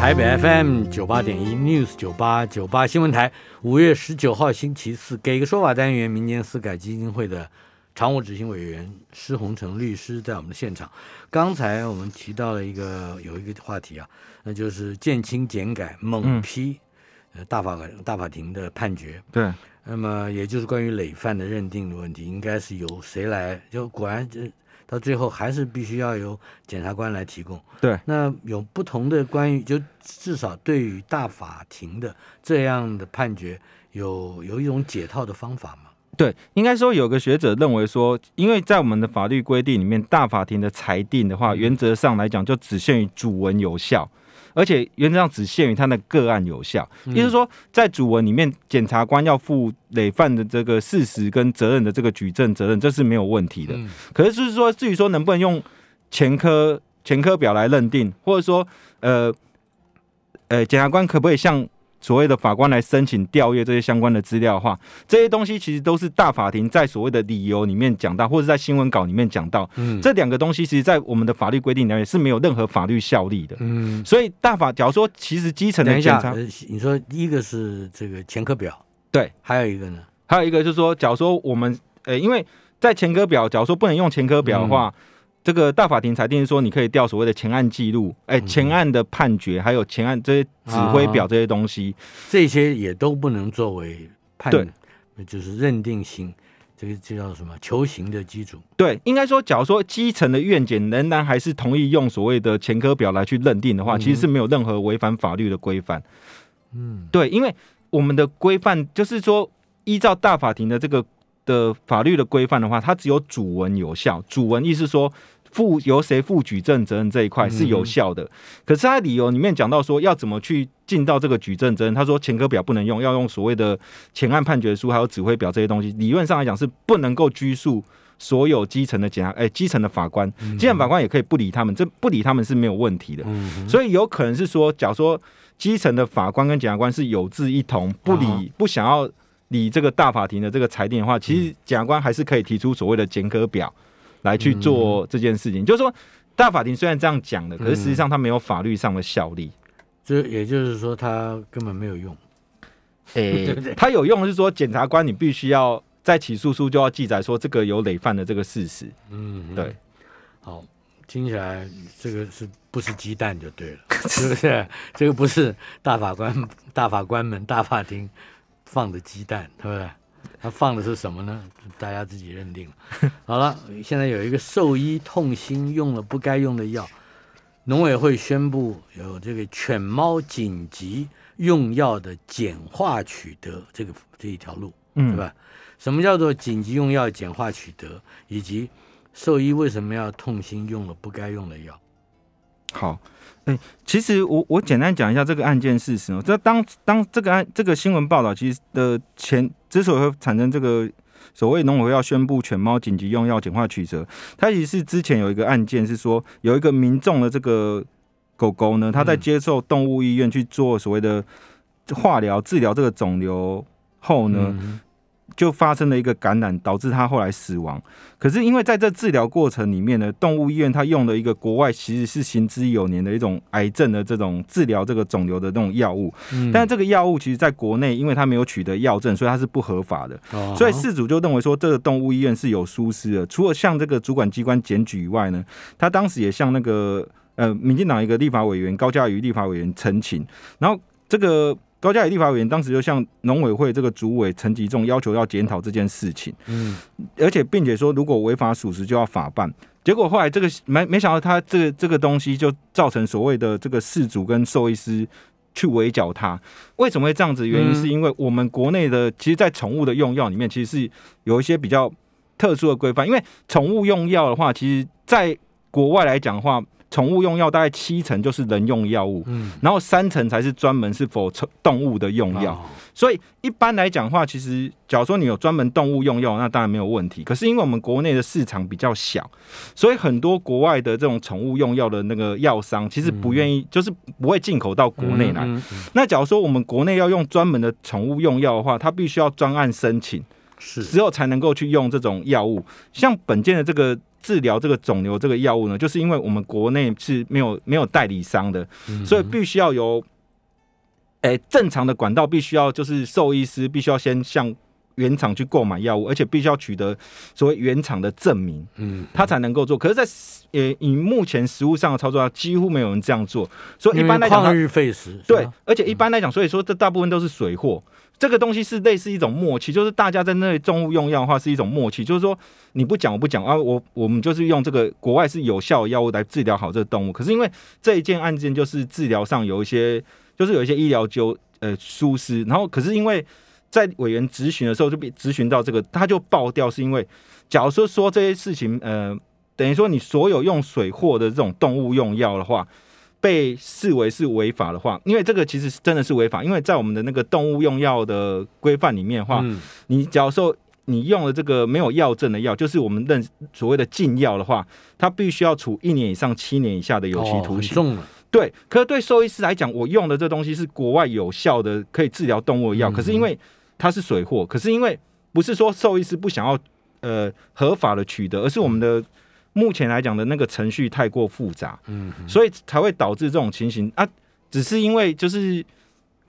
Speaker 2: 台北 FM 九八点一 News 九八九八新闻台，五月十九号星期四，给一个说法单元，民间私改基金会的常务执行委员施洪成律师在我们的现场。刚才我们提到了一个有一个话题啊，那就是建清减改猛批。大法大法庭的判决，
Speaker 3: 对，
Speaker 2: 那么也就是关于累犯的认定的问题，应该是由谁来？就果然这到最后还是必须要由检察官来提供。
Speaker 3: 对，
Speaker 2: 那有不同的关于，就至少对于大法庭的这样的判决，有有一种解套的方法吗？
Speaker 3: 对，应该说有个学者认为说，因为在我们的法律规定里面，大法庭的裁定的话，原则上来讲就只限于主文有效。而且原则上只限于他的个案有效，也就是说，在主文里面，检察官要负累犯的这个事实跟责任的这个举证责任，这是没有问题的。可是就是说，至于说能不能用前科前科表来认定，或者说，呃，呃，检察官可不可以向？所谓的法官来申请调阅这些相关的资料的话，这些东西其实都是大法庭在所谓的理由里面讲到，或者在新闻稿里面讲到。嗯，这两个东西其实，在我们的法律规定里面是没有任何法律效力的。嗯，所以大法，假如说其实基层的检察，
Speaker 2: 你说第一个是这个前科表，
Speaker 3: 对，
Speaker 2: 还有一个呢，
Speaker 3: 还有一个就是说，假如说我们，呃，因为在前科表，假如说不能用前科表的话。这个大法庭裁定说，你可以调所谓的前案记录，哎，前案的判决，还有前案这些指挥表这些东西，
Speaker 2: 这些也都不能作为判，就是认定刑，这个这叫什么求刑的基础。
Speaker 3: 对，应该说，假如说基层的院检仍然还是同意用所谓的前科表来去认定的话，其实是没有任何违反法律的规范。嗯，对，因为我们的规范就是说，依照大法庭的这个的法律的规范的话，它只有主文有效。主文意思说。负由谁负举证责任这一块是有效的。可是他理由里面讲到说要怎么去尽到这个举证责任，他说前科表不能用，要用所谓的前案判决书还有指挥表这些东西，理论上来讲是不能够拘束。所有基层的检察，哎，基层的法官，基层法官也可以不理他们，这不理他们是没有问题的。所以有可能是说，假如说基层的法官跟检察官是有志一同，不理不想要理这个大法庭的这个裁定的话，其实检察官还是可以提出所谓的检科表来去做这件事情。就是说，大法庭虽然这样讲的，可是实际上它没有法律上的效力。
Speaker 2: 这也就是说，它根本没有用。
Speaker 3: 哎，它有用是说，检察官你必须要。在起诉书就要记载说这个有累犯的这个事实。嗯，对。
Speaker 2: 好，听起来这个是不是鸡蛋就对了，是不是？这个不是大法官、大法官们、大法庭放的鸡蛋，对不对？他放的是什么呢？大家自己认定了。好了，现在有一个兽医痛心用了不该用的药，农委会宣布有这个犬猫紧急用药的简化取得这个这一条路，是吧？什么叫做紧急用药简化取得，以及兽医为什么要痛心用了不该用的药？
Speaker 3: 好，哎，其实我我简单讲一下这个案件事实哦。这当当这个案这个新闻报道，其实的前之所以会产生这个所谓农委会要宣布犬猫紧急用药简化取得，它其实是之前有一个案件是说有一个民众的这个狗狗呢，他在接受动物医院去做所谓的化疗治疗这个肿瘤后呢。就发生了一个感染，导致他后来死亡。可是因为在这治疗过程里面呢，动物医院他用了一个国外其实是行之有年的一种癌症的这种治疗这个肿瘤的那种药物。嗯。但是这个药物其实在国内，因为它没有取得药证，所以它是不合法的。哦。所以事主就认为说，这个动物医院是有疏失的。除了向这个主管机关检举以外呢，他当时也向那个呃民进党一个立法委员高嘉瑜立法委员陈情，然后这个。高嘉宇立法委员当时就向农委会这个主委陈吉仲要求要检讨这件事情，嗯，而且并且说如果违法属实就要法办。结果后来这个没没想到他这个这个东西就造成所谓的这个事主跟兽医师去围剿他。为什么会这样子？原因是因为我们国内的其实，在宠物的用药里面，其实是有一些比较特殊的规范。因为宠物用药的话，其实在国外来讲的话。宠物用药大概七成就是人用药物，嗯，然后三成才是专门是否宠动物的用药。所以一般来讲话，其实假如说你有专门动物用药，那当然没有问题。可是因为我们国内的市场比较小，所以很多国外的这种宠物用药的那个药商，其实不愿意，就是不会进口到国内来。那假如说我们国内要用专门的宠物用药的话，它必须要专案申请，
Speaker 2: 是
Speaker 3: 之后才能够去用这种药物。像本件的这个。治疗这个肿瘤这个药物呢，就是因为我们国内是没有没有代理商的，所以必须要由，诶正常的管道必须要就是兽医师必须要先向原厂去购买药物，而且必须要取得所谓原厂的证明，嗯，他才能够做。可是，在呃以目前实物上的操作，几乎没有人这样做，所以一般来讲，
Speaker 2: 旷日费时。
Speaker 3: 对，而且一般来讲，所以说这大部分都是水货。这个东西是类似一种默契，就是大家在那里动物用药的话是一种默契，就是说你不讲我不讲啊，我我们就是用这个国外是有效药物来治疗好这个动物。可是因为这一件案件就是治疗上有一些，就是有一些医疗纠呃疏失，然后可是因为在委员咨询的时候就被咨询到这个，他就爆掉，是因为假如说说这些事情，呃，等于说你所有用水货的这种动物用药的话。被视为是违法的话，因为这个其实是真的是违法，因为在我们的那个动物用药的规范里面的话，你假如说你用了这个没有药证的药，就是我们认所谓的禁药的话，它必须要处一年以上七年以下的有期徒刑。对，可是对兽医师来讲，我用的这东西是国外有效的可以治疗动物的药，可是因为它是水货，可是因为不是说兽医师不想要呃合法的取得，而是我们的。目前来讲的那个程序太过复杂，嗯，所以才会导致这种情形啊。只是因为就是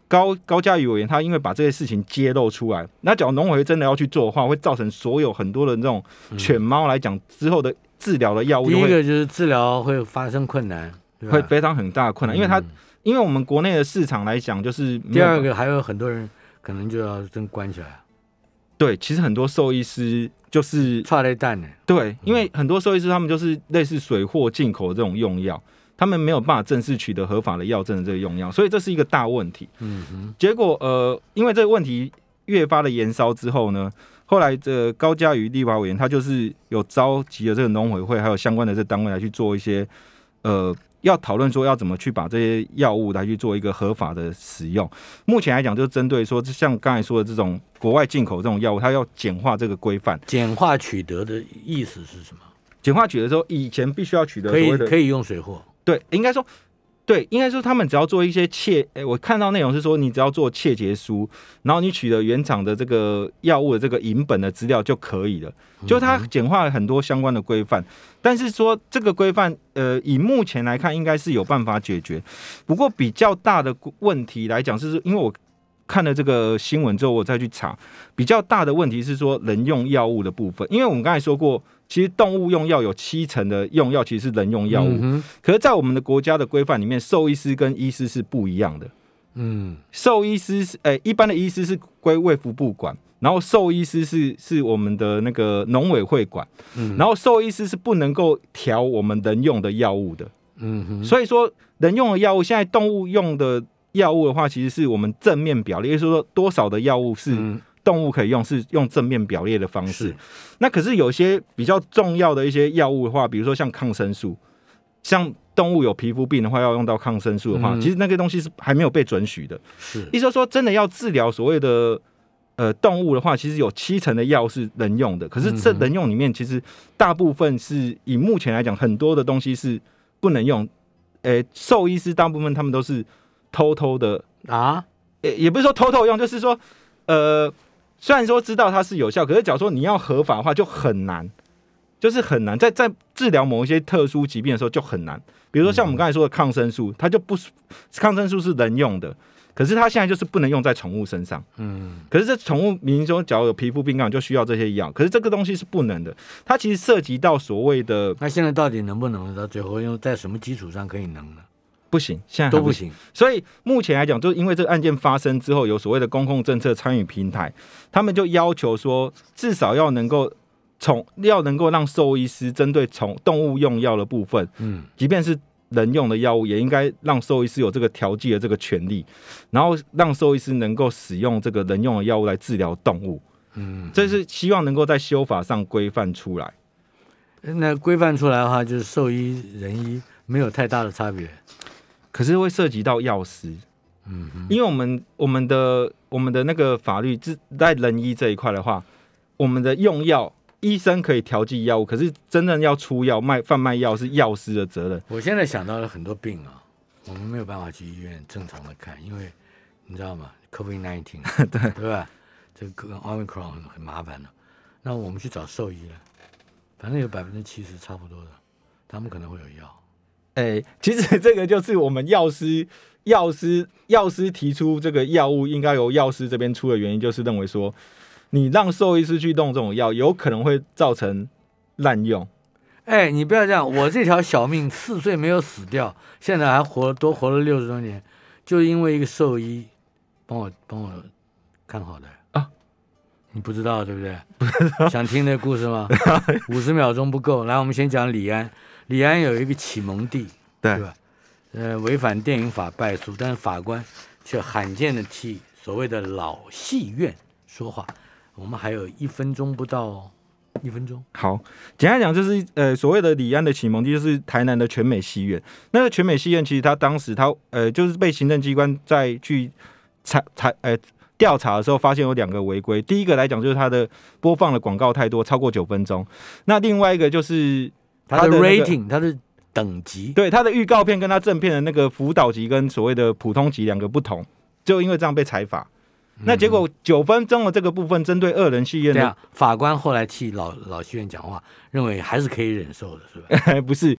Speaker 3: 高高嘉宇委员他因为把这些事情揭露出来，那假如农委会真的要去做的话，会造成所有很多的这种犬猫来讲之后的治疗的药物，
Speaker 2: 第一个就是治疗会发生困难，
Speaker 3: 会非常很大的困难，因为它因为我们国内的市场来讲，就是
Speaker 2: 第二个还有很多人可能就要真关起来。
Speaker 3: 对，其实很多兽医师就是
Speaker 2: 差雷蛋呢。
Speaker 3: 对，因为很多兽医师他们就是类似水货进口这种用药，他们没有办法正式取得合法的药证的这个用药，所以这是一个大问题。嗯哼。结果呃，因为这个问题越发的延烧之后呢，后来这高嘉瑜立法委员他就是有召集了这个农委会还有相关的这单位来去做一些呃。要讨论说要怎么去把这些药物来去做一个合法的使用。目前来讲，就是针对说，像刚才说的这种国外进口这种药物，它要简化这个规范。
Speaker 2: 简化取得的意思是什么？
Speaker 3: 简化取得说，以前必须要取得
Speaker 2: 可以可以用水货。
Speaker 3: 对，应该说。对，应该说他们只要做一些切，哎，我看到内容是说，你只要做切结书，然后你取得原厂的这个药物的这个银本的资料就可以了。就它简化了很多相关的规范，但是说这个规范，呃，以目前来看，应该是有办法解决。不过比较大的问题来讲，是因为我看了这个新闻之后，我再去查，比较大的问题是说人用药物的部分，因为我们刚才说过。其实动物用药有七成的用药其实是人用药物，可是，在我们的国家的规范里面，兽医师跟医师是不一样的。嗯，兽医师是诶，一般的医师是归卫福部管，然后兽医师是是我们的那个农委会管，嗯，然后兽医师是不能够调我们人用的药物的。嗯哼，所以说人用的药物，现在动物用的药物的话，其实是我们正面表列，就是说多少的药物是。动物可以用是用正面表列的方式，那可是有些比较重要的一些药物的话，比如说像抗生素，像动物有皮肤病的话要用到抗生素的话，其实那个东西是还没有被准许的。
Speaker 2: 是，
Speaker 3: 意思说真的要治疗所谓的呃动物的话，其实有七成的药是能用的，可是这能用里面其实大部分是以目前来讲，很多的东西是不能用。诶，兽医师大部分他们都是偷偷的啊，也也不是说偷偷用，就是说呃。虽然说知道它是有效，可是假如说你要合法的话，就很难，就是很难。在在治疗某一些特殊疾病的时候就很难。比如说像我们刚才说的抗生素，它就不抗生素是能用的，可是它现在就是不能用在宠物身上。嗯。可是这宠物民说，假如有皮肤病啊就需要这些药，可是这个东西是不能的。它其实涉及到所谓的……
Speaker 2: 那现在到底能不能？到最后用在什么基础上可以能呢？
Speaker 3: 不行，现在
Speaker 2: 都不行。
Speaker 3: 所以目前来讲，就是因为这个案件发生之后，有所谓的公共政策参与平台，他们就要求说，至少要能够从要能够让兽医师针对从动物用药的部分，嗯，即便是人用的药物，也应该让兽医师有这个调剂的这个权利，然后让兽医师能够使用这个人用的药物来治疗动物。嗯，这是希望能够在修法上规范出来。
Speaker 2: 那规范出来的话，就是兽医、人医没有太大的差别。
Speaker 3: 可是会涉及到药师，嗯，因为我们我们的我们的那个法律是在人医这一块的话，我们的用药医生可以调剂药物，可是真正要出药卖贩卖药是药师的责任。
Speaker 2: 我现在想到了很多病啊，我们没有办法去医院正常的看，因为你知道吗？COVID nineteen，对对吧？这个 Omicron 很很麻烦的，那我们去找兽医了，反正有百分之七十差不多的，他们可能会有药。
Speaker 3: 哎，其实这个就是我们药师、药师、药师提出这个药物应该由药师这边出的原因，就是认为说，你让兽医师去动这种药，有可能会造成滥用。
Speaker 2: 哎，你不要这样，我这条小命四岁没有死掉，现在还活多活了六十多年，就因为一个兽医帮我帮我看好的啊。你不知道对不对？想听那故事吗？五十秒钟不够，来，我们先讲李安。李安有一个启蒙地，对吧？呃，违反电影法败诉，但是法官却罕见的替所谓的老戏院说话。我们还有一分钟不到，一分钟。
Speaker 3: 好，简单讲就是呃，所谓的李安的启蒙地就是台南的全美戏院。那个全美戏院其实他当时他呃，就是被行政机关在去查查呃调查的时候，发现有两个违规。第一个来讲就是它的播放的广告太多，超过九分钟。那另外一个就是。
Speaker 2: 它的 rating，它的等级，
Speaker 3: 对它的预告片跟它正片的那个辅导级跟所谓的普通级两个不同，就因为这样被裁罚。那结果九分钟的这个部分，针对二人戏院的
Speaker 2: 法官后来替老老戏院讲话，认为还是可以忍受的，是吧？
Speaker 3: 不是，